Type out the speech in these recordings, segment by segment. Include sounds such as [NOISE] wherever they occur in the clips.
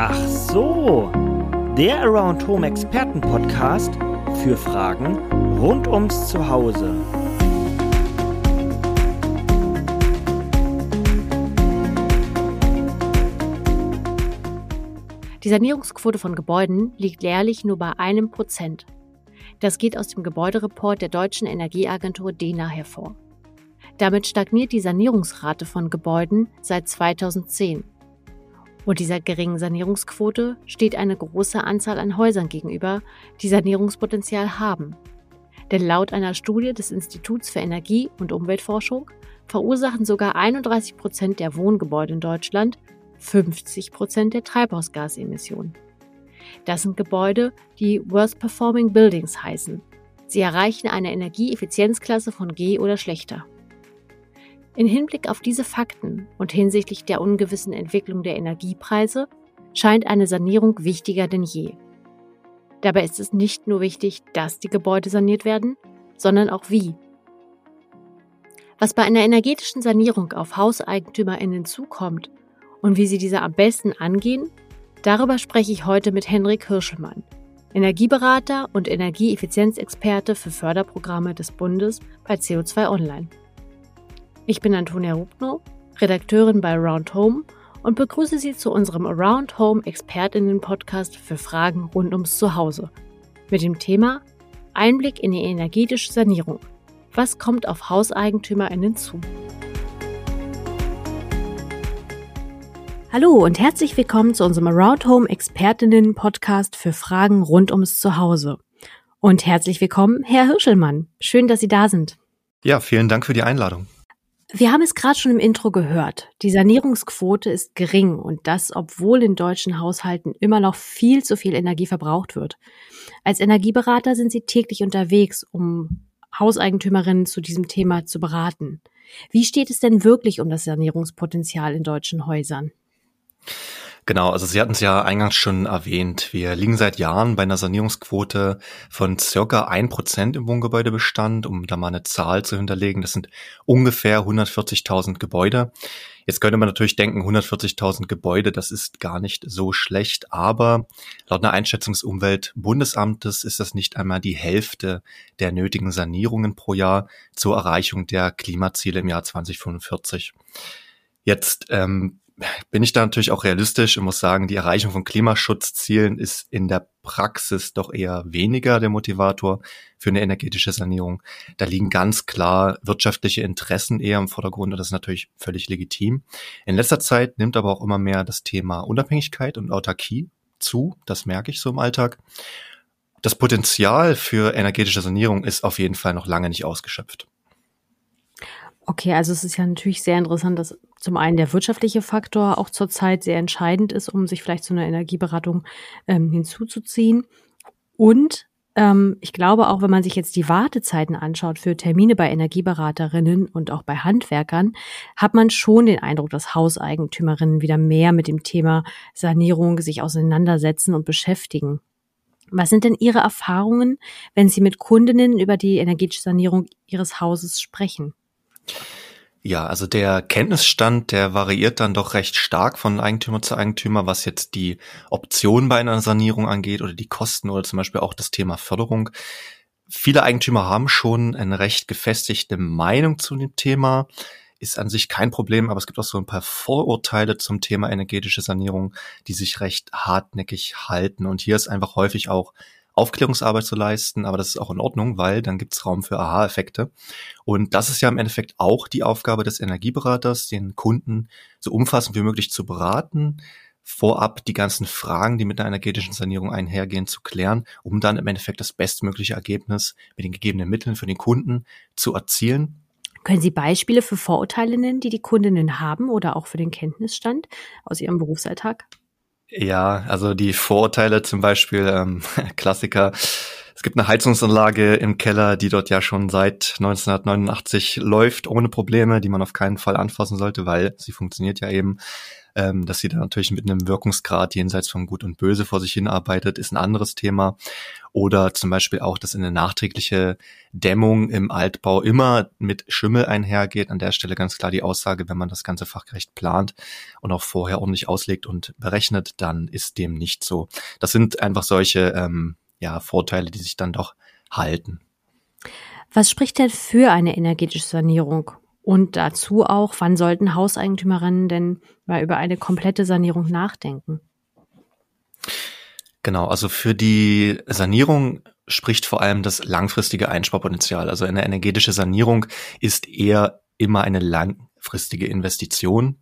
Ach so, der Around Home Experten Podcast für Fragen rund ums Zuhause. Die Sanierungsquote von Gebäuden liegt jährlich nur bei einem Prozent. Das geht aus dem Gebäudereport der deutschen Energieagentur DENA hervor. Damit stagniert die Sanierungsrate von Gebäuden seit 2010. Und dieser geringen Sanierungsquote steht eine große Anzahl an Häusern gegenüber, die Sanierungspotenzial haben. Denn laut einer Studie des Instituts für Energie- und Umweltforschung verursachen sogar 31 Prozent der Wohngebäude in Deutschland 50 Prozent der Treibhausgasemissionen. Das sind Gebäude, die Worst Performing Buildings heißen. Sie erreichen eine Energieeffizienzklasse von G oder schlechter. In Hinblick auf diese Fakten und hinsichtlich der ungewissen Entwicklung der Energiepreise scheint eine Sanierung wichtiger denn je. Dabei ist es nicht nur wichtig, dass die Gebäude saniert werden, sondern auch wie. Was bei einer energetischen Sanierung auf HauseigentümerInnen zukommt und wie sie diese am besten angehen, darüber spreche ich heute mit Henrik Hirschelmann, Energieberater und Energieeffizienzexperte für Förderprogramme des Bundes bei CO2 Online. Ich bin Antonia Rubno, Redakteurin bei Around Home und begrüße Sie zu unserem Around Home Expertinnen-Podcast für Fragen rund ums Zuhause mit dem Thema Einblick in die energetische Sanierung. Was kommt auf HauseigentümerInnen zu? Hallo und herzlich willkommen zu unserem Around Home Expertinnen-Podcast für Fragen rund ums Zuhause. Und herzlich willkommen, Herr Hirschelmann. Schön, dass Sie da sind. Ja, vielen Dank für die Einladung. Wir haben es gerade schon im Intro gehört. Die Sanierungsquote ist gering und das, obwohl in deutschen Haushalten immer noch viel zu viel Energie verbraucht wird. Als Energieberater sind Sie täglich unterwegs, um Hauseigentümerinnen zu diesem Thema zu beraten. Wie steht es denn wirklich um das Sanierungspotenzial in deutschen Häusern? Genau, also Sie hatten es ja eingangs schon erwähnt. Wir liegen seit Jahren bei einer Sanierungsquote von circa ein Prozent im Wohngebäudebestand, um da mal eine Zahl zu hinterlegen. Das sind ungefähr 140.000 Gebäude. Jetzt könnte man natürlich denken, 140.000 Gebäude, das ist gar nicht so schlecht, aber laut einer Einschätzung des Umweltbundesamtes ist das nicht einmal die Hälfte der nötigen Sanierungen pro Jahr zur Erreichung der Klimaziele im Jahr 2045. Jetzt ähm, bin ich da natürlich auch realistisch und muss sagen, die Erreichung von Klimaschutzzielen ist in der Praxis doch eher weniger der Motivator für eine energetische Sanierung. Da liegen ganz klar wirtschaftliche Interessen eher im Vordergrund und das ist natürlich völlig legitim. In letzter Zeit nimmt aber auch immer mehr das Thema Unabhängigkeit und Autarkie zu. Das merke ich so im Alltag. Das Potenzial für energetische Sanierung ist auf jeden Fall noch lange nicht ausgeschöpft. Okay, also es ist ja natürlich sehr interessant, dass zum einen der wirtschaftliche Faktor auch zurzeit sehr entscheidend ist, um sich vielleicht zu einer Energieberatung ähm, hinzuzuziehen. Und ähm, ich glaube auch, wenn man sich jetzt die Wartezeiten anschaut für Termine bei Energieberaterinnen und auch bei Handwerkern, hat man schon den Eindruck, dass Hauseigentümerinnen wieder mehr mit dem Thema Sanierung sich auseinandersetzen und beschäftigen. Was sind denn Ihre Erfahrungen, wenn Sie mit Kundinnen über die energetische Sanierung Ihres Hauses sprechen? Ja, also der Kenntnisstand, der variiert dann doch recht stark von Eigentümer zu Eigentümer, was jetzt die Option bei einer Sanierung angeht oder die Kosten oder zum Beispiel auch das Thema Förderung. Viele Eigentümer haben schon eine recht gefestigte Meinung zu dem Thema, ist an sich kein Problem, aber es gibt auch so ein paar Vorurteile zum Thema energetische Sanierung, die sich recht hartnäckig halten. Und hier ist einfach häufig auch Aufklärungsarbeit zu leisten, aber das ist auch in Ordnung, weil dann gibt es Raum für Aha-Effekte. Und das ist ja im Endeffekt auch die Aufgabe des Energieberaters, den Kunden so umfassend wie möglich zu beraten, vorab die ganzen Fragen, die mit einer energetischen Sanierung einhergehen, zu klären, um dann im Endeffekt das bestmögliche Ergebnis mit den gegebenen Mitteln für den Kunden zu erzielen. Können Sie Beispiele für Vorurteile nennen, die die Kundinnen haben oder auch für den Kenntnisstand aus ihrem Berufsalltag? Ja, also die Vorurteile zum Beispiel, ähm, [LAUGHS] Klassiker, Es gibt eine Heizungsanlage im Keller, die dort ja schon seit 1989 läuft, ohne Probleme, die man auf keinen Fall anfassen sollte, weil sie funktioniert ja eben. Ähm, dass sie da natürlich mit einem Wirkungsgrad jenseits von Gut und Böse vor sich hinarbeitet, ist ein anderes Thema. Oder zum Beispiel auch, dass eine nachträgliche Dämmung im Altbau immer mit Schimmel einhergeht. An der Stelle ganz klar die Aussage, wenn man das ganze fachgerecht plant und auch vorher ordentlich auslegt und berechnet, dann ist dem nicht so. Das sind einfach solche ähm, ja, Vorteile, die sich dann doch halten. Was spricht denn für eine energetische Sanierung? Und dazu auch, wann sollten Hauseigentümerinnen denn mal über eine komplette Sanierung nachdenken? Genau, also für die Sanierung spricht vor allem das langfristige Einsparpotenzial. Also eine energetische Sanierung ist eher immer eine langfristige Investition.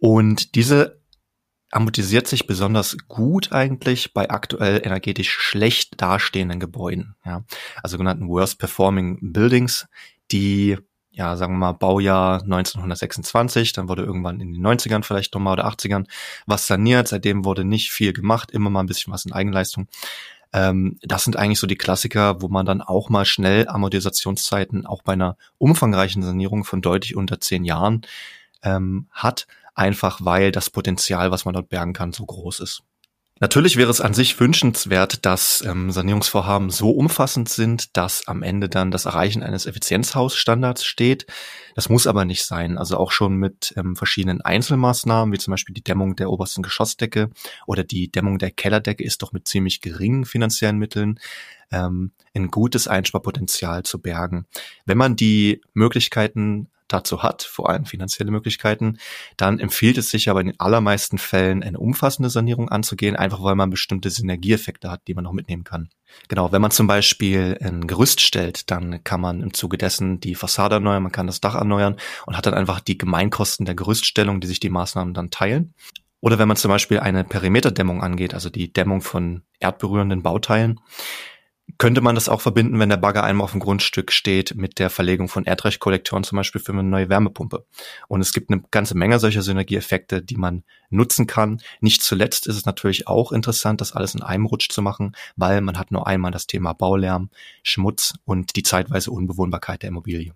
Und diese amortisiert sich besonders gut eigentlich bei aktuell energetisch schlecht dastehenden Gebäuden. Ja. Also sogenannten Worst Performing Buildings, die ja, sagen wir mal, Baujahr 1926, dann wurde irgendwann in den 90ern vielleicht nochmal oder 80ern was saniert, seitdem wurde nicht viel gemacht, immer mal ein bisschen was in Eigenleistung. Ähm, das sind eigentlich so die Klassiker, wo man dann auch mal schnell Amortisationszeiten auch bei einer umfangreichen Sanierung von deutlich unter zehn Jahren ähm, hat, einfach weil das Potenzial, was man dort bergen kann, so groß ist. Natürlich wäre es an sich wünschenswert, dass ähm, Sanierungsvorhaben so umfassend sind, dass am Ende dann das Erreichen eines Effizienzhausstandards steht. Das muss aber nicht sein. Also auch schon mit ähm, verschiedenen Einzelmaßnahmen, wie zum Beispiel die Dämmung der obersten Geschossdecke oder die Dämmung der Kellerdecke, ist doch mit ziemlich geringen finanziellen Mitteln ähm, ein gutes Einsparpotenzial zu bergen. Wenn man die Möglichkeiten dazu hat, vor allem finanzielle Möglichkeiten, dann empfiehlt es sich aber in den allermeisten Fällen eine umfassende Sanierung anzugehen, einfach weil man bestimmte Synergieeffekte hat, die man noch mitnehmen kann. Genau, wenn man zum Beispiel ein Gerüst stellt, dann kann man im Zuge dessen die Fassade erneuern, man kann das Dach erneuern und hat dann einfach die Gemeinkosten der Gerüststellung, die sich die Maßnahmen dann teilen. Oder wenn man zum Beispiel eine Perimeterdämmung angeht, also die Dämmung von erdberührenden Bauteilen, könnte man das auch verbinden, wenn der Bagger einmal auf dem Grundstück steht, mit der Verlegung von Erdrechtkollektoren zum Beispiel für eine neue Wärmepumpe. Und es gibt eine ganze Menge solcher Synergieeffekte, die man nutzen kann. Nicht zuletzt ist es natürlich auch interessant, das alles in einem Rutsch zu machen, weil man hat nur einmal das Thema Baulärm, Schmutz und die zeitweise Unbewohnbarkeit der Immobilie.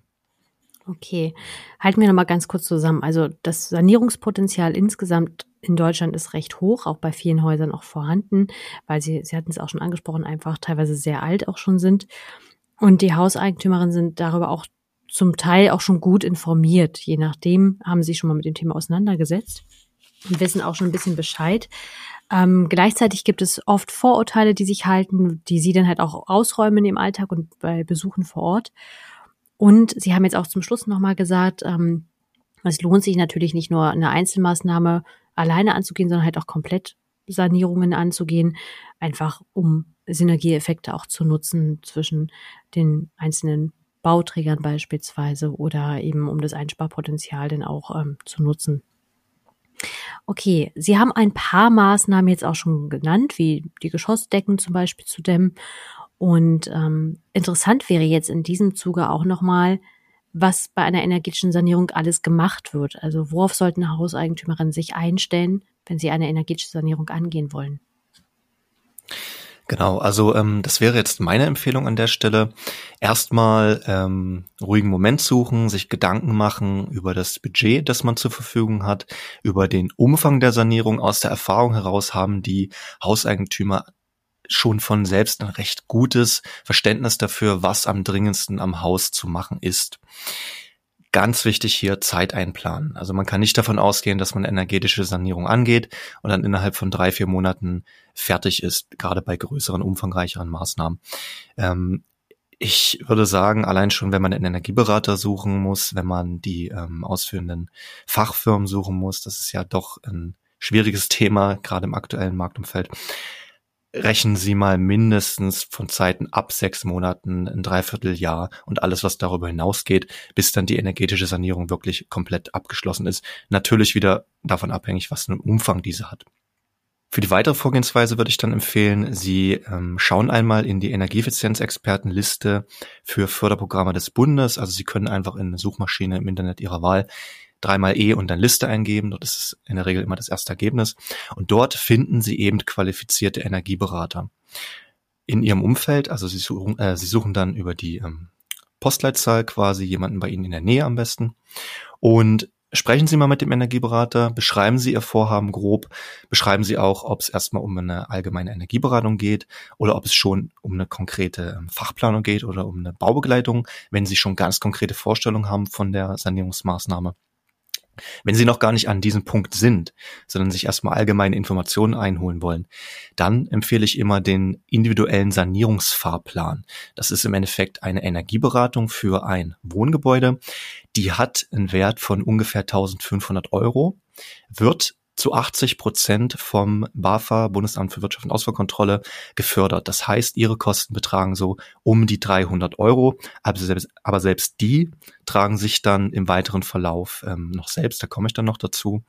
Okay, halten wir nochmal ganz kurz zusammen. Also das Sanierungspotenzial insgesamt in Deutschland ist recht hoch, auch bei vielen Häusern auch vorhanden, weil sie, Sie hatten es auch schon angesprochen, einfach teilweise sehr alt auch schon sind. Und die Hauseigentümerinnen sind darüber auch zum Teil auch schon gut informiert. Je nachdem haben sie schon mal mit dem Thema auseinandergesetzt und wissen auch schon ein bisschen Bescheid. Ähm, gleichzeitig gibt es oft Vorurteile, die sich halten, die sie dann halt auch ausräumen im Alltag und bei Besuchen vor Ort. Und Sie haben jetzt auch zum Schluss nochmal gesagt, ähm, es lohnt sich natürlich nicht nur eine Einzelmaßnahme alleine anzugehen, sondern halt auch komplett Sanierungen anzugehen, einfach um Synergieeffekte auch zu nutzen zwischen den einzelnen Bauträgern beispielsweise oder eben um das Einsparpotenzial dann auch ähm, zu nutzen. Okay, Sie haben ein paar Maßnahmen jetzt auch schon genannt, wie die Geschossdecken zum Beispiel zu dämmen und ähm, interessant wäre jetzt in diesem Zuge auch nochmal, was bei einer energetischen Sanierung alles gemacht wird. Also worauf sollten Hauseigentümerinnen sich einstellen, wenn sie eine energetische Sanierung angehen wollen? Genau, also ähm, das wäre jetzt meine Empfehlung an der Stelle. Erstmal ähm, ruhigen Moment suchen, sich Gedanken machen über das Budget, das man zur Verfügung hat, über den Umfang der Sanierung. Aus der Erfahrung heraus haben die Hauseigentümer schon von selbst ein recht gutes Verständnis dafür, was am dringendsten am Haus zu machen ist. Ganz wichtig hier Zeit einplanen. Also man kann nicht davon ausgehen, dass man energetische Sanierung angeht und dann innerhalb von drei, vier Monaten fertig ist, gerade bei größeren, umfangreicheren Maßnahmen. Ähm, ich würde sagen, allein schon, wenn man einen Energieberater suchen muss, wenn man die ähm, ausführenden Fachfirmen suchen muss, das ist ja doch ein schwieriges Thema, gerade im aktuellen Marktumfeld, rechnen Sie mal mindestens von Zeiten ab sechs Monaten, ein Dreivierteljahr und alles, was darüber hinausgeht, bis dann die energetische Sanierung wirklich komplett abgeschlossen ist. Natürlich wieder davon abhängig, was für einen Umfang diese hat. Für die weitere Vorgehensweise würde ich dann empfehlen, Sie ähm, schauen einmal in die Energieeffizienzexpertenliste für Förderprogramme des Bundes. Also Sie können einfach in eine Suchmaschine im Internet Ihrer Wahl dreimal E und dann Liste eingeben. Dort ist es in der Regel immer das erste Ergebnis. Und dort finden Sie eben qualifizierte Energieberater. in ihrem Umfeld, also sie suchen, äh, sie suchen dann über die ähm, Postleitzahl quasi jemanden bei Ihnen in der Nähe am besten und Sprechen Sie mal mit dem Energieberater, beschreiben Sie Ihr Vorhaben grob, beschreiben Sie auch, ob es erstmal um eine allgemeine Energieberatung geht oder ob es schon um eine konkrete ähm, Fachplanung geht oder um eine Baubegleitung, wenn Sie schon ganz konkrete Vorstellungen haben von der Sanierungsmaßnahme. Wenn Sie noch gar nicht an diesem Punkt sind, sondern sich erstmal allgemeine Informationen einholen wollen, dann empfehle ich immer den individuellen Sanierungsfahrplan. Das ist im Endeffekt eine Energieberatung für ein Wohngebäude. Die hat einen Wert von ungefähr 1500 Euro, wird zu 80 Prozent vom BAFA, Bundesamt für Wirtschaft und Ausfuhrkontrolle, gefördert. Das heißt, ihre Kosten betragen so um die 300 Euro, aber selbst, aber selbst die tragen sich dann im weiteren Verlauf ähm, noch selbst, da komme ich dann noch dazu.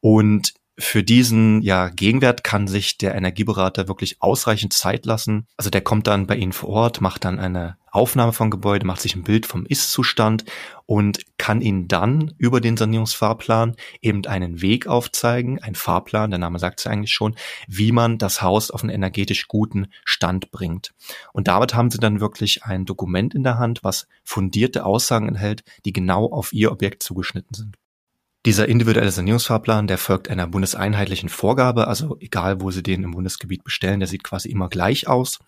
Und für diesen ja, Gegenwert kann sich der Energieberater wirklich ausreichend Zeit lassen. Also der kommt dann bei Ihnen vor Ort, macht dann eine Aufnahme vom Gebäude, macht sich ein Bild vom Ist-Zustand und kann Ihnen dann über den Sanierungsfahrplan eben einen Weg aufzeigen, ein Fahrplan, der Name sagt es eigentlich schon, wie man das Haus auf einen energetisch guten Stand bringt. Und damit haben Sie dann wirklich ein Dokument in der Hand, was fundierte Aussagen enthält, die genau auf Ihr Objekt zugeschnitten sind. Dieser individuelle Sanierungsfahrplan, der folgt einer bundeseinheitlichen Vorgabe, also egal wo Sie den im Bundesgebiet bestellen, der sieht quasi immer gleich aus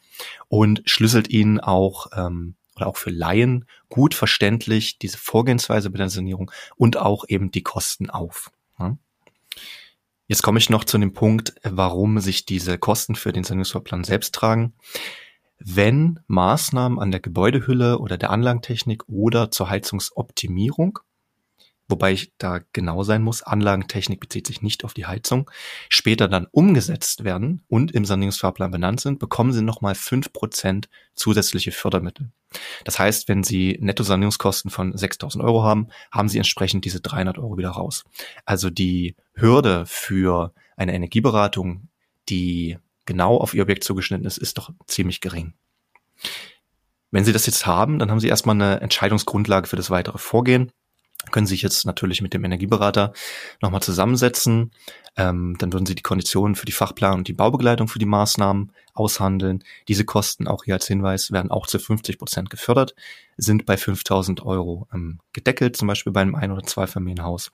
und schlüsselt Ihnen auch ähm, oder auch für Laien gut verständlich diese Vorgehensweise bei der Sanierung und auch eben die Kosten auf. Ja. Jetzt komme ich noch zu dem Punkt, warum sich diese Kosten für den Sanierungsfahrplan selbst tragen. Wenn Maßnahmen an der Gebäudehülle oder der Anlagentechnik oder zur Heizungsoptimierung wobei ich da genau sein muss, Anlagentechnik bezieht sich nicht auf die Heizung, später dann umgesetzt werden und im Sanierungsfahrplan benannt sind, bekommen Sie nochmal fünf Prozent zusätzliche Fördermittel. Das heißt, wenn Sie Nettosanierungskosten von 6.000 Euro haben, haben Sie entsprechend diese 300 Euro wieder raus. Also die Hürde für eine Energieberatung, die genau auf Ihr Objekt zugeschnitten ist, ist doch ziemlich gering. Wenn Sie das jetzt haben, dann haben Sie erstmal eine Entscheidungsgrundlage für das weitere Vorgehen können sich jetzt natürlich mit dem Energieberater nochmal zusammensetzen. Ähm, dann würden sie die Konditionen für die Fachplanung und die Baubegleitung für die Maßnahmen aushandeln. Diese Kosten, auch hier als Hinweis, werden auch zu 50 Prozent gefördert, sind bei 5000 Euro ähm, gedeckelt, zum Beispiel bei einem Ein- oder Zweifamilienhaus.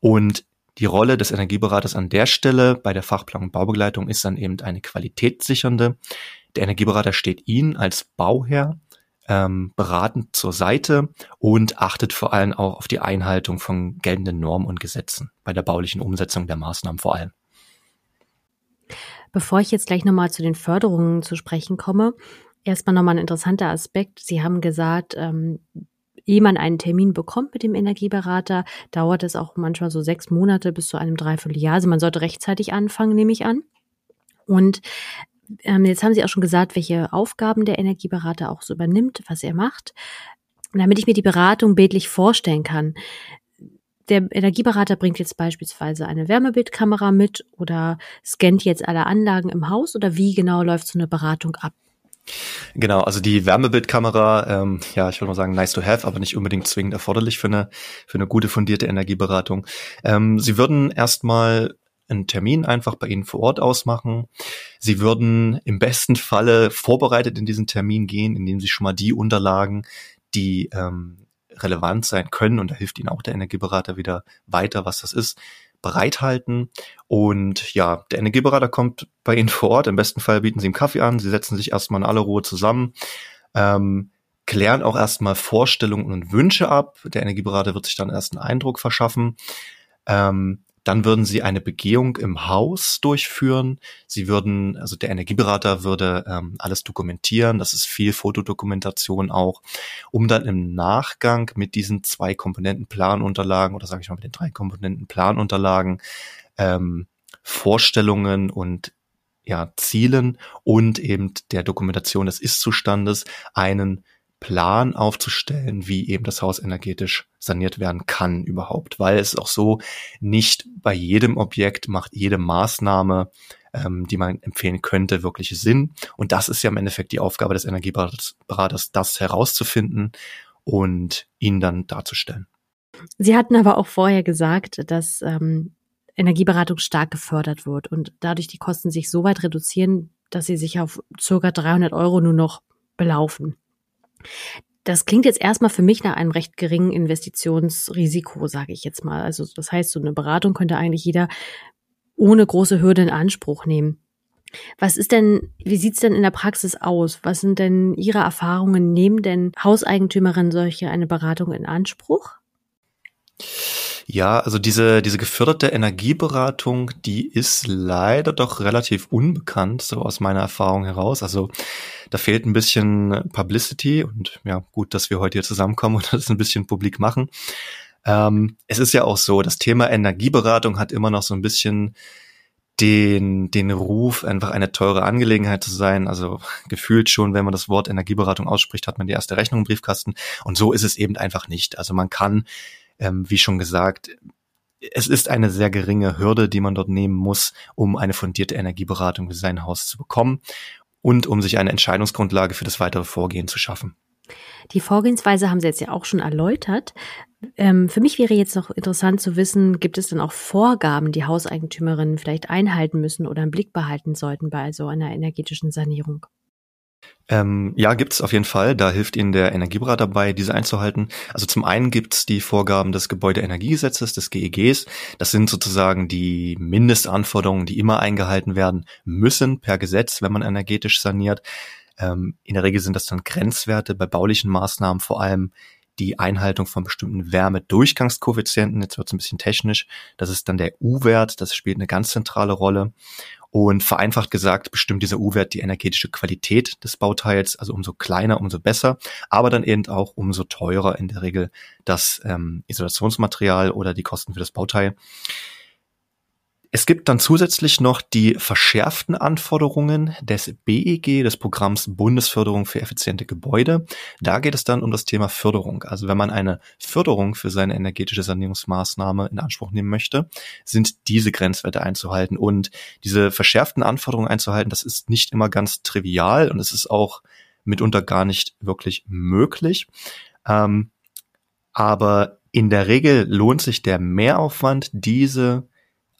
Und die Rolle des Energieberaters an der Stelle bei der Fachplanung und Baubegleitung ist dann eben eine qualitätssichernde. Der Energieberater steht Ihnen als Bauherr ähm, beratend zur Seite und achtet vor allem auch auf die Einhaltung von geltenden Normen und Gesetzen bei der baulichen Umsetzung der Maßnahmen vor allem. Bevor ich jetzt gleich nochmal zu den Förderungen zu sprechen komme, erstmal nochmal ein interessanter Aspekt. Sie haben gesagt, ähm, ehe man einen Termin bekommt mit dem Energieberater, dauert es auch manchmal so sechs Monate bis zu einem Dreivierteljahr. Also man sollte rechtzeitig anfangen, nehme ich an. Und ähm, jetzt haben Sie auch schon gesagt, welche Aufgaben der Energieberater auch so übernimmt, was er macht. Damit ich mir die Beratung bildlich vorstellen kann, der Energieberater bringt jetzt beispielsweise eine Wärmebildkamera mit oder scannt jetzt alle Anlagen im Haus oder wie genau läuft so eine Beratung ab? Genau, also die Wärmebildkamera, ähm, ja, ich würde mal sagen, nice to have, aber nicht unbedingt zwingend erforderlich für eine, für eine gute fundierte Energieberatung. Ähm, Sie würden erstmal einen Termin einfach bei Ihnen vor Ort ausmachen. Sie würden im besten Falle vorbereitet in diesen Termin gehen, indem Sie schon mal die Unterlagen, die ähm, relevant sein können, und da hilft Ihnen auch der Energieberater wieder weiter, was das ist, bereithalten. Und ja, der Energieberater kommt bei Ihnen vor Ort. Im besten Fall bieten Sie ihm Kaffee an. Sie setzen sich erstmal in aller Ruhe zusammen. Ähm, klären auch erstmal Vorstellungen und Wünsche ab. Der Energieberater wird sich dann erst einen Eindruck verschaffen. Ähm, dann würden sie eine Begehung im Haus durchführen. Sie würden, also der Energieberater würde ähm, alles dokumentieren. Das ist viel Fotodokumentation auch, um dann im Nachgang mit diesen zwei Komponenten Planunterlagen oder sage ich mal mit den drei Komponenten Planunterlagen ähm, Vorstellungen und ja, Zielen und eben der Dokumentation des Ist-Zustandes einen Plan aufzustellen, wie eben das Haus energetisch saniert werden kann überhaupt, weil es auch so nicht bei jedem Objekt macht jede Maßnahme, ähm, die man empfehlen könnte, wirklich Sinn. Und das ist ja im Endeffekt die Aufgabe des Energieberaters, das herauszufinden und ihn dann darzustellen. Sie hatten aber auch vorher gesagt, dass ähm, Energieberatung stark gefördert wird und dadurch die Kosten sich so weit reduzieren, dass sie sich auf circa 300 Euro nur noch belaufen. Das klingt jetzt erstmal für mich nach einem recht geringen Investitionsrisiko, sage ich jetzt mal. Also das heißt, so eine Beratung könnte eigentlich jeder ohne große Hürde in Anspruch nehmen. Was ist denn, wie sieht's denn in der Praxis aus? Was sind denn Ihre Erfahrungen? Nehmen denn Hauseigentümerinnen solche eine Beratung in Anspruch? Ja, also diese, diese geförderte Energieberatung, die ist leider doch relativ unbekannt, so aus meiner Erfahrung heraus. Also da fehlt ein bisschen Publicity und ja, gut, dass wir heute hier zusammenkommen und [LAUGHS] das ein bisschen publik machen. Ähm, es ist ja auch so, das Thema Energieberatung hat immer noch so ein bisschen den, den Ruf, einfach eine teure Angelegenheit zu sein. Also gefühlt schon, wenn man das Wort Energieberatung ausspricht, hat man die erste Rechnung im Briefkasten. Und so ist es eben einfach nicht. Also man kann ähm, wie schon gesagt, es ist eine sehr geringe Hürde, die man dort nehmen muss, um eine fundierte Energieberatung für sein Haus zu bekommen und um sich eine Entscheidungsgrundlage für das weitere Vorgehen zu schaffen. Die Vorgehensweise haben Sie jetzt ja auch schon erläutert. Ähm, für mich wäre jetzt noch interessant zu wissen, gibt es denn auch Vorgaben, die Hauseigentümerinnen vielleicht einhalten müssen oder im Blick behalten sollten bei so einer energetischen Sanierung? Ähm, ja, gibt's auf jeden Fall. Da hilft Ihnen der Energieberater dabei, diese einzuhalten. Also zum einen gibt's die Vorgaben des Gebäudeenergiegesetzes, des GEGs. Das sind sozusagen die Mindestanforderungen, die immer eingehalten werden müssen per Gesetz, wenn man energetisch saniert. Ähm, in der Regel sind das dann Grenzwerte bei baulichen Maßnahmen, vor allem die Einhaltung von bestimmten Wärmedurchgangskoeffizienten. Jetzt wird es ein bisschen technisch. Das ist dann der U-Wert. Das spielt eine ganz zentrale Rolle. Und vereinfacht gesagt bestimmt dieser U-Wert die energetische Qualität des Bauteils, also umso kleiner, umso besser, aber dann eben auch umso teurer in der Regel das ähm, Isolationsmaterial oder die Kosten für das Bauteil. Es gibt dann zusätzlich noch die verschärften Anforderungen des BEG, des Programms Bundesförderung für effiziente Gebäude. Da geht es dann um das Thema Förderung. Also wenn man eine Förderung für seine energetische Sanierungsmaßnahme in Anspruch nehmen möchte, sind diese Grenzwerte einzuhalten. Und diese verschärften Anforderungen einzuhalten, das ist nicht immer ganz trivial und es ist auch mitunter gar nicht wirklich möglich. Ähm, aber in der Regel lohnt sich der Mehraufwand, diese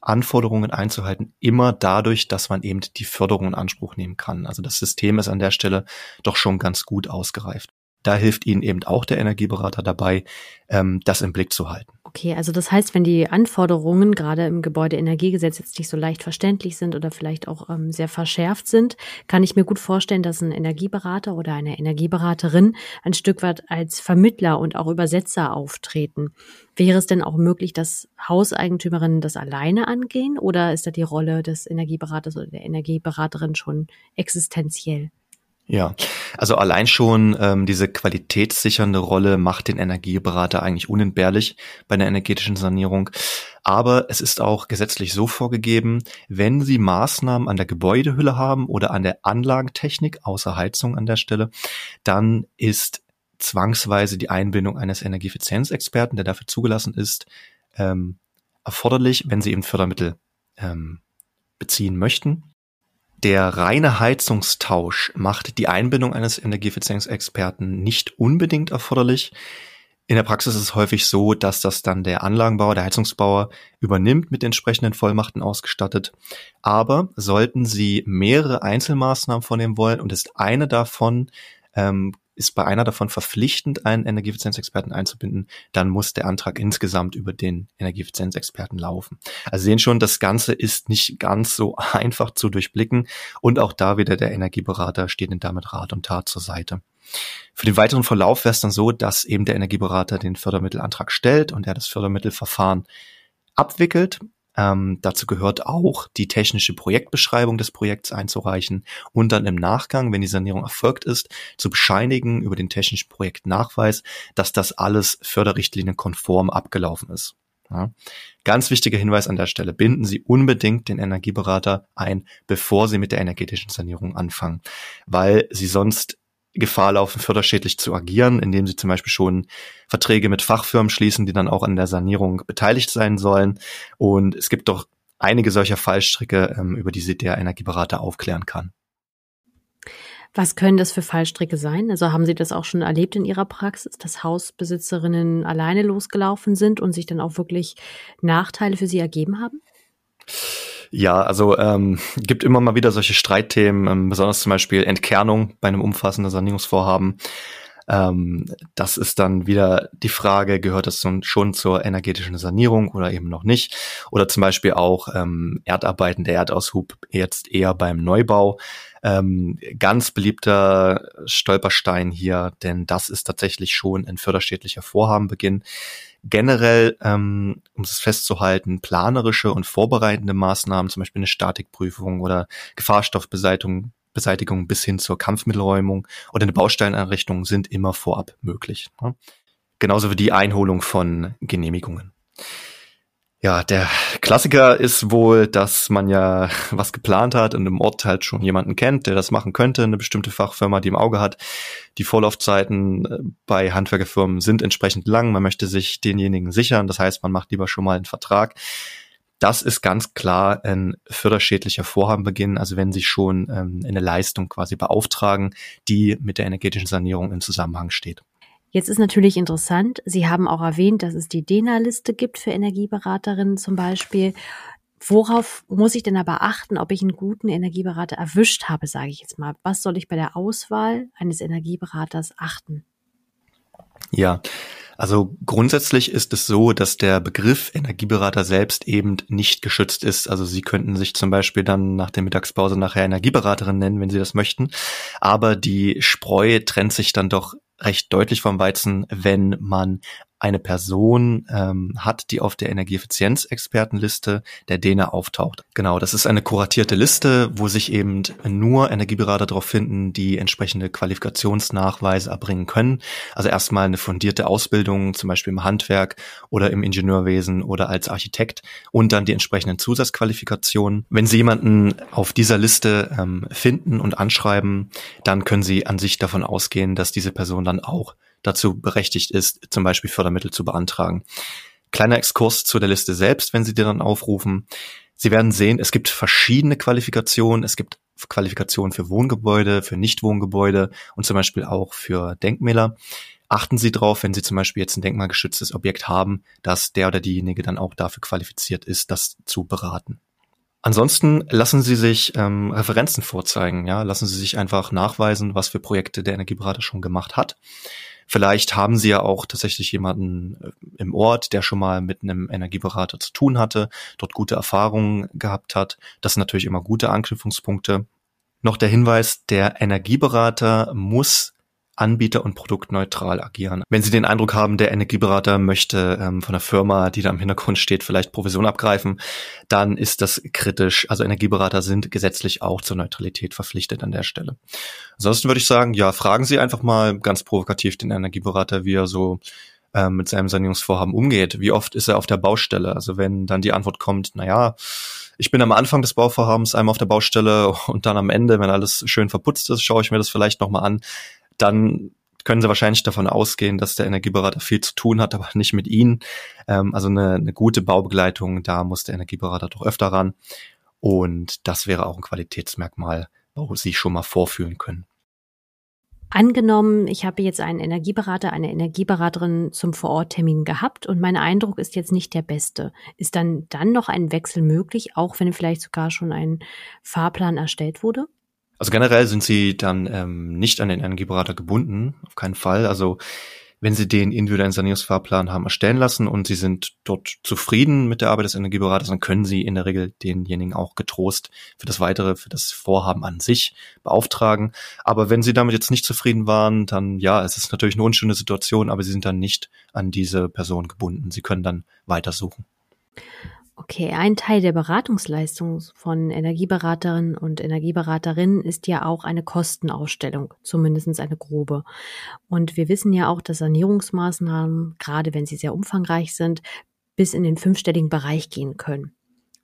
Anforderungen einzuhalten, immer dadurch, dass man eben die Förderung in Anspruch nehmen kann. Also das System ist an der Stelle doch schon ganz gut ausgereift. Da hilft Ihnen eben auch der Energieberater dabei, ähm, das im Blick zu halten. Okay, also das heißt, wenn die Anforderungen gerade im Gebäudeenergiegesetz jetzt nicht so leicht verständlich sind oder vielleicht auch ähm, sehr verschärft sind, kann ich mir gut vorstellen, dass ein Energieberater oder eine Energieberaterin ein Stück weit als Vermittler und auch Übersetzer auftreten. Wäre es denn auch möglich, dass Hauseigentümerinnen das alleine angehen oder ist da die Rolle des Energieberaters oder der Energieberaterin schon existenziell? Ja, also allein schon ähm, diese qualitätssichernde Rolle macht den Energieberater eigentlich unentbehrlich bei einer energetischen Sanierung. Aber es ist auch gesetzlich so vorgegeben, wenn Sie Maßnahmen an der Gebäudehülle haben oder an der Anlagentechnik, außer Heizung an der Stelle, dann ist zwangsweise die Einbindung eines Energieeffizienzexperten, der dafür zugelassen ist, ähm, erforderlich, wenn Sie eben Fördermittel ähm, beziehen möchten. Der reine Heizungstausch macht die Einbindung eines Energieeffizienzexperten nicht unbedingt erforderlich. In der Praxis ist es häufig so, dass das dann der Anlagenbauer, der Heizungsbauer übernimmt, mit entsprechenden Vollmachten ausgestattet. Aber sollten Sie mehrere Einzelmaßnahmen vornehmen wollen und ist eine davon ähm, ist bei einer davon verpflichtend, einen Energieeffizienzexperten einzubinden, dann muss der Antrag insgesamt über den Energieeffizienzexperten laufen. Also sehen schon, das Ganze ist nicht ganz so [LAUGHS] einfach zu durchblicken und auch da wieder der Energieberater steht Ihnen damit Rat und Tat zur Seite. Für den weiteren Verlauf wäre es dann so, dass eben der Energieberater den Fördermittelantrag stellt und er das Fördermittelverfahren abwickelt ähm, dazu gehört auch, die technische Projektbeschreibung des Projekts einzureichen und dann im Nachgang, wenn die Sanierung erfolgt ist, zu bescheinigen über den technischen Projektnachweis, dass das alles förderrichtlinienkonform abgelaufen ist. Ja. Ganz wichtiger Hinweis an der Stelle, binden Sie unbedingt den Energieberater ein, bevor Sie mit der energetischen Sanierung anfangen, weil Sie sonst Gefahr laufen, förderschädlich zu agieren, indem sie zum Beispiel schon Verträge mit Fachfirmen schließen, die dann auch an der Sanierung beteiligt sein sollen. Und es gibt doch einige solcher Fallstricke, ähm, über die sie der Energieberater aufklären kann. Was können das für Fallstricke sein? Also haben Sie das auch schon erlebt in Ihrer Praxis, dass Hausbesitzerinnen alleine losgelaufen sind und sich dann auch wirklich Nachteile für sie ergeben haben? Ja, also ähm, [LAUGHS] gibt immer mal wieder solche Streitthemen, ähm, besonders zum Beispiel Entkernung bei einem umfassenden Sanierungsvorhaben. Ähm, das ist dann wieder die Frage, gehört das schon zur energetischen Sanierung oder eben noch nicht? Oder zum Beispiel auch ähm, Erdarbeiten, der Erdaushub jetzt eher beim Neubau. Ähm, ganz beliebter Stolperstein hier, denn das ist tatsächlich schon ein förderstädtlicher Vorhabenbeginn. Generell, ähm, um es festzuhalten, planerische und vorbereitende Maßnahmen, zum Beispiel eine Statikprüfung oder Gefahrstoffbeseitigung Beseitigung bis hin zur Kampfmittelräumung oder eine Bausteineinrichtung sind immer vorab möglich. Ne? Genauso wie die Einholung von Genehmigungen. Ja, der Klassiker ist wohl, dass man ja [LAUGHS] was geplant hat und im Ort halt schon jemanden kennt, der das machen könnte, eine bestimmte Fachfirma, die im Auge hat. Die Vorlaufzeiten äh, bei Handwerkerfirmen sind entsprechend lang. Man möchte sich denjenigen sichern. Das heißt, man macht lieber schon mal einen Vertrag. Das ist ganz klar ein förderschädlicher Vorhabenbeginn, also wenn Sie schon ähm, eine Leistung quasi beauftragen, die mit der energetischen Sanierung in Zusammenhang steht. Jetzt ist natürlich interessant, Sie haben auch erwähnt, dass es die DENA-Liste gibt für Energieberaterinnen zum Beispiel. Worauf muss ich denn aber achten, ob ich einen guten Energieberater erwischt habe, sage ich jetzt mal? Was soll ich bei der Auswahl eines Energieberaters achten? Ja, also grundsätzlich ist es so, dass der Begriff Energieberater selbst eben nicht geschützt ist. Also Sie könnten sich zum Beispiel dann nach der Mittagspause nachher Energieberaterin nennen, wenn Sie das möchten. Aber die Spreu trennt sich dann doch recht deutlich vom Weizen, wenn man eine Person ähm, hat, die auf der Energieeffizienzexpertenliste der DENA auftaucht. Genau, das ist eine kuratierte Liste, wo sich eben nur Energieberater darauf finden, die entsprechende Qualifikationsnachweise erbringen können. Also erstmal eine fundierte Ausbildung, zum Beispiel im Handwerk oder im Ingenieurwesen oder als Architekt und dann die entsprechenden Zusatzqualifikationen. Wenn Sie jemanden auf dieser Liste ähm, finden und anschreiben, dann können Sie an sich davon ausgehen, dass diese Person dann auch dazu berechtigt ist, zum Beispiel Fördermittel zu beantragen. Kleiner Exkurs zu der Liste selbst, wenn Sie die dann aufrufen. Sie werden sehen, es gibt verschiedene Qualifikationen. Es gibt Qualifikationen für Wohngebäude, für Nichtwohngebäude und zum Beispiel auch für Denkmäler. Achten Sie darauf, wenn Sie zum Beispiel jetzt ein denkmalgeschütztes Objekt haben, dass der oder diejenige dann auch dafür qualifiziert ist, das zu beraten. Ansonsten lassen Sie sich ähm, Referenzen vorzeigen, ja, lassen Sie sich einfach nachweisen, was für Projekte der Energieberater schon gemacht hat. Vielleicht haben Sie ja auch tatsächlich jemanden äh, im Ort, der schon mal mit einem Energieberater zu tun hatte, dort gute Erfahrungen gehabt hat. Das sind natürlich immer gute Anknüpfungspunkte. Noch der Hinweis, der Energieberater muss anbieter- und produktneutral agieren. Wenn Sie den Eindruck haben, der Energieberater möchte ähm, von der Firma, die da im Hintergrund steht, vielleicht Provision abgreifen, dann ist das kritisch. Also Energieberater sind gesetzlich auch zur Neutralität verpflichtet an der Stelle. Ansonsten würde ich sagen, ja, fragen Sie einfach mal ganz provokativ den Energieberater, wie er so ähm, mit seinem Sanierungsvorhaben umgeht. Wie oft ist er auf der Baustelle? Also wenn dann die Antwort kommt, na ja, ich bin am Anfang des Bauvorhabens einmal auf der Baustelle [LAUGHS] und dann am Ende, wenn alles schön verputzt ist, schaue ich mir das vielleicht nochmal an dann können Sie wahrscheinlich davon ausgehen, dass der Energieberater viel zu tun hat, [LAUGHS] aber nicht mit Ihnen. Ähm, also eine, eine gute Baubegleitung, da muss der Energieberater doch öfter ran. Und das wäre auch ein Qualitätsmerkmal, wo Sie schon mal vorführen können. Angenommen, ich habe jetzt einen Energieberater, eine Energieberaterin zum Vororttermin gehabt und mein Eindruck ist jetzt nicht der beste. Ist dann dann noch ein Wechsel möglich, auch wenn vielleicht sogar schon ein Fahrplan erstellt wurde? Also generell sind sie dann ähm, nicht an den Energieberater gebunden, auf keinen Fall. Also wenn Sie den individuellen Sanierungsfahrplan haben erstellen lassen und Sie sind dort zufrieden mit der Arbeit des Energieberaters, dann können Sie in der Regel denjenigen auch getrost für das weitere, für das Vorhaben an sich beauftragen. Aber wenn Sie damit jetzt nicht zufrieden waren, dann ja, es ist natürlich eine unschöne Situation, aber Sie sind dann nicht an diese Person gebunden. Sie können dann weitersuchen. Okay, ein Teil der Beratungsleistung von Energieberaterinnen und Energieberaterinnen ist ja auch eine Kostenausstellung, zumindest eine grobe. Und wir wissen ja auch, dass Sanierungsmaßnahmen, gerade wenn sie sehr umfangreich sind, bis in den fünfstelligen Bereich gehen können.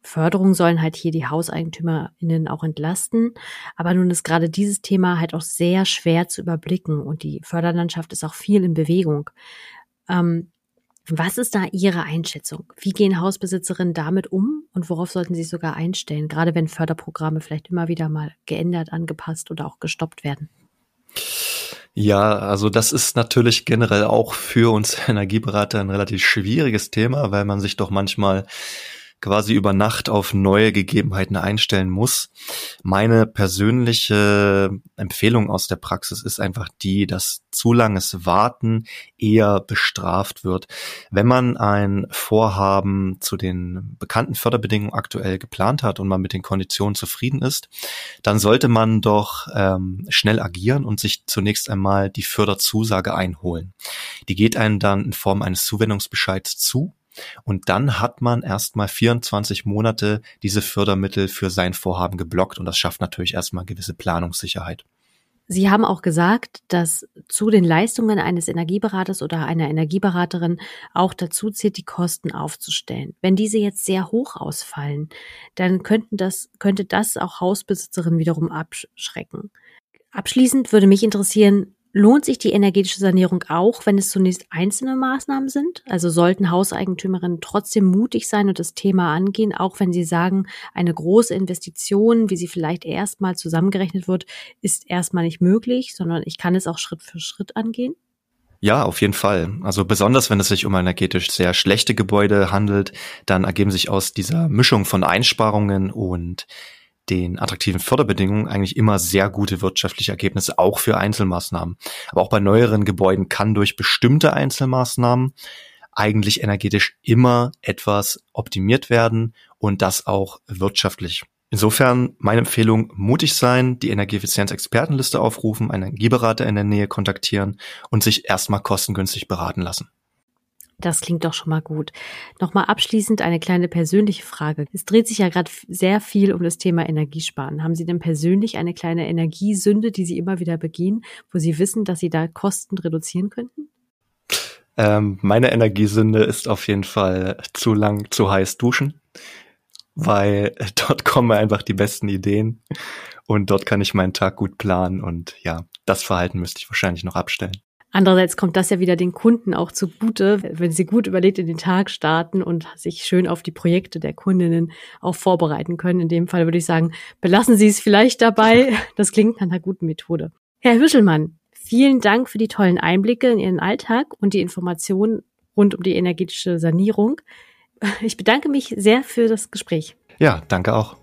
Förderungen sollen halt hier die HauseigentümerInnen auch entlasten. Aber nun ist gerade dieses Thema halt auch sehr schwer zu überblicken und die Förderlandschaft ist auch viel in Bewegung. Ähm, was ist da Ihre Einschätzung? Wie gehen Hausbesitzerinnen damit um und worauf sollten sie sogar einstellen, gerade wenn Förderprogramme vielleicht immer wieder mal geändert, angepasst oder auch gestoppt werden? Ja, also das ist natürlich generell auch für uns [LAUGHS] Energieberater ein relativ schwieriges Thema, weil man sich doch manchmal quasi über Nacht auf neue Gegebenheiten einstellen muss. Meine persönliche Empfehlung aus der Praxis ist einfach die, dass zu langes Warten eher bestraft wird. Wenn man ein Vorhaben zu den bekannten Förderbedingungen aktuell geplant hat und man mit den Konditionen zufrieden ist, dann sollte man doch ähm, schnell agieren und sich zunächst einmal die Förderzusage einholen. Die geht einem dann in Form eines Zuwendungsbescheids zu und dann hat man erstmal 24 Monate diese Fördermittel für sein Vorhaben geblockt und das schafft natürlich erstmal gewisse Planungssicherheit. Sie haben auch gesagt, dass zu den Leistungen eines Energieberaters oder einer Energieberaterin auch dazu zählt, die Kosten aufzustellen. Wenn diese jetzt sehr hoch ausfallen, dann könnten das, könnte das auch Hausbesitzerinnen wiederum abschrecken. Abschließend würde mich interessieren, Lohnt sich die energetische Sanierung auch, wenn es zunächst einzelne Maßnahmen sind? Also sollten Hauseigentümerinnen trotzdem mutig sein und das Thema angehen, auch wenn sie sagen, eine große Investition, wie sie vielleicht erstmal zusammengerechnet wird, ist erstmal nicht möglich, sondern ich kann es auch Schritt für Schritt angehen? Ja, auf jeden Fall. Also besonders wenn es sich um energetisch sehr schlechte Gebäude handelt, dann ergeben sich aus dieser Mischung von Einsparungen und den attraktiven Förderbedingungen eigentlich immer sehr gute wirtschaftliche Ergebnisse, auch für Einzelmaßnahmen. Aber auch bei neueren Gebäuden kann durch bestimmte Einzelmaßnahmen eigentlich energetisch immer etwas optimiert werden und das auch wirtschaftlich. Insofern meine Empfehlung, mutig sein, die Energieeffizienz-Expertenliste aufrufen, einen Energieberater in der Nähe kontaktieren und sich erstmal kostengünstig beraten lassen. Das klingt doch schon mal gut. Nochmal abschließend eine kleine persönliche Frage. Es dreht sich ja gerade sehr viel um das Thema Energiesparen. Haben Sie denn persönlich eine kleine Energiesünde, die Sie immer wieder begehen, wo Sie wissen, dass Sie da Kosten reduzieren könnten? Ähm, meine Energiesünde ist auf jeden Fall zu lang, zu heiß duschen, weil [LAUGHS] dort kommen einfach die besten Ideen und dort kann ich meinen Tag gut planen und ja, das Verhalten müsste ich wahrscheinlich noch abstellen. Andererseits kommt das ja wieder den Kunden auch zugute, wenn sie gut überlegt in den Tag starten und sich schön auf die Projekte der Kundinnen auch vorbereiten können. In dem Fall würde ich sagen, belassen Sie es vielleicht dabei. Das klingt nach einer guten Methode. Herr Hüschelmann, vielen Dank für die tollen Einblicke in Ihren Alltag und die Informationen rund um die energetische Sanierung. Ich bedanke mich sehr für das Gespräch. Ja, danke auch.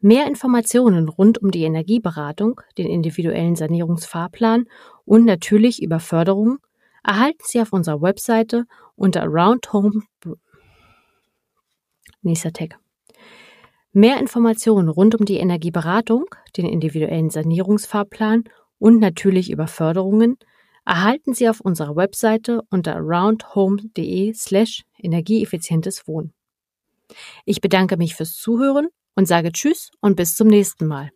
Mehr Informationen rund um die Energieberatung, den individuellen Sanierungsfahrplan und natürlich über Förderung erhalten Sie auf unserer Webseite unter Around Home. Nächster Tag. Mehr Informationen rund um die Energieberatung, den individuellen Sanierungsfahrplan und natürlich über Förderungen erhalten Sie auf unserer Webseite unter aroundhome.de slash energieeffizientes Wohnen. Ich bedanke mich fürs Zuhören und sage Tschüss und bis zum nächsten Mal.